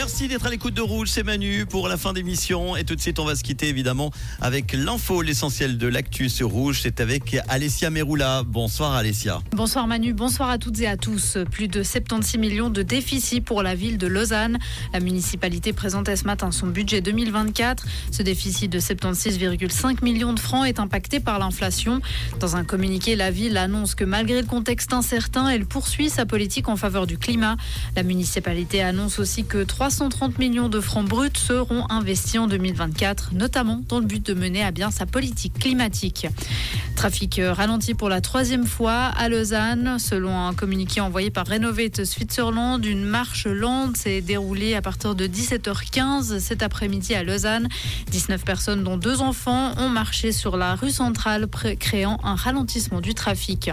Merci d'être à l'écoute de Rouge, c'est Manu pour la fin d'émission. Et tout de suite, on va se quitter évidemment avec l'info, l'essentiel de l'actu sur Rouge. C'est avec Alessia Meroula. Bonsoir Alessia. Bonsoir Manu, bonsoir à toutes et à tous. Plus de 76 millions de déficit pour la ville de Lausanne. La municipalité présentait ce matin son budget 2024. Ce déficit de 76,5 millions de francs est impacté par l'inflation. Dans un communiqué, la ville annonce que malgré le contexte incertain, elle poursuit sa politique en faveur du climat. La municipalité annonce aussi que 330 millions de francs bruts seront investis en 2024, notamment dans le but de mener à bien sa politique climatique. Trafic ralenti pour la troisième fois à Lausanne. Selon un communiqué envoyé par Renovate Switzerland, une marche lente s'est déroulée à partir de 17h15 cet après-midi à Lausanne. 19 personnes, dont deux enfants, ont marché sur la rue centrale, créant un ralentissement du trafic.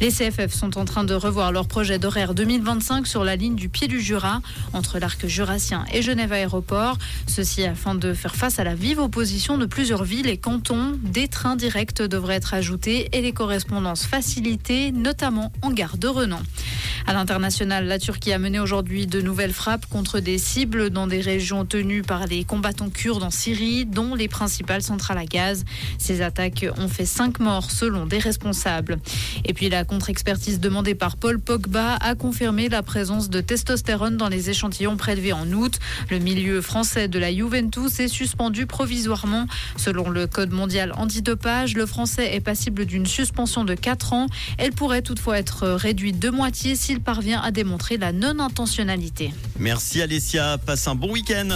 Les CFF sont en train de revoir leur projet d'horaire 2025 sur la ligne du pied du Jura, entre l'arc et Genève Aéroport. Ceci afin de faire face à la vive opposition de plusieurs villes et cantons. Des trains directs devraient être ajoutés et les correspondances facilitées, notamment en gare de Renan. À l'international, la Turquie a mené aujourd'hui de nouvelles frappes contre des cibles dans des régions tenues par les combattants kurdes en Syrie, dont les principales centrales à gaz. Ces attaques ont fait cinq morts selon des responsables. Et puis la contre-expertise demandée par Paul Pogba a confirmé la présence de testostérone dans les échantillons prélevés en août. Le milieu français de la Juventus est suspendu provisoirement. Selon le Code mondial antidopage, le français est passible d'une suspension de 4 ans. Elle pourrait toutefois être réduite de moitié s'il parvient à démontrer la non-intentionnalité. Merci Alessia, passe un bon week-end.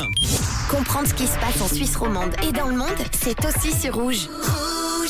Comprendre ce qui se passe en Suisse romande et dans le monde, c'est aussi sur rouge.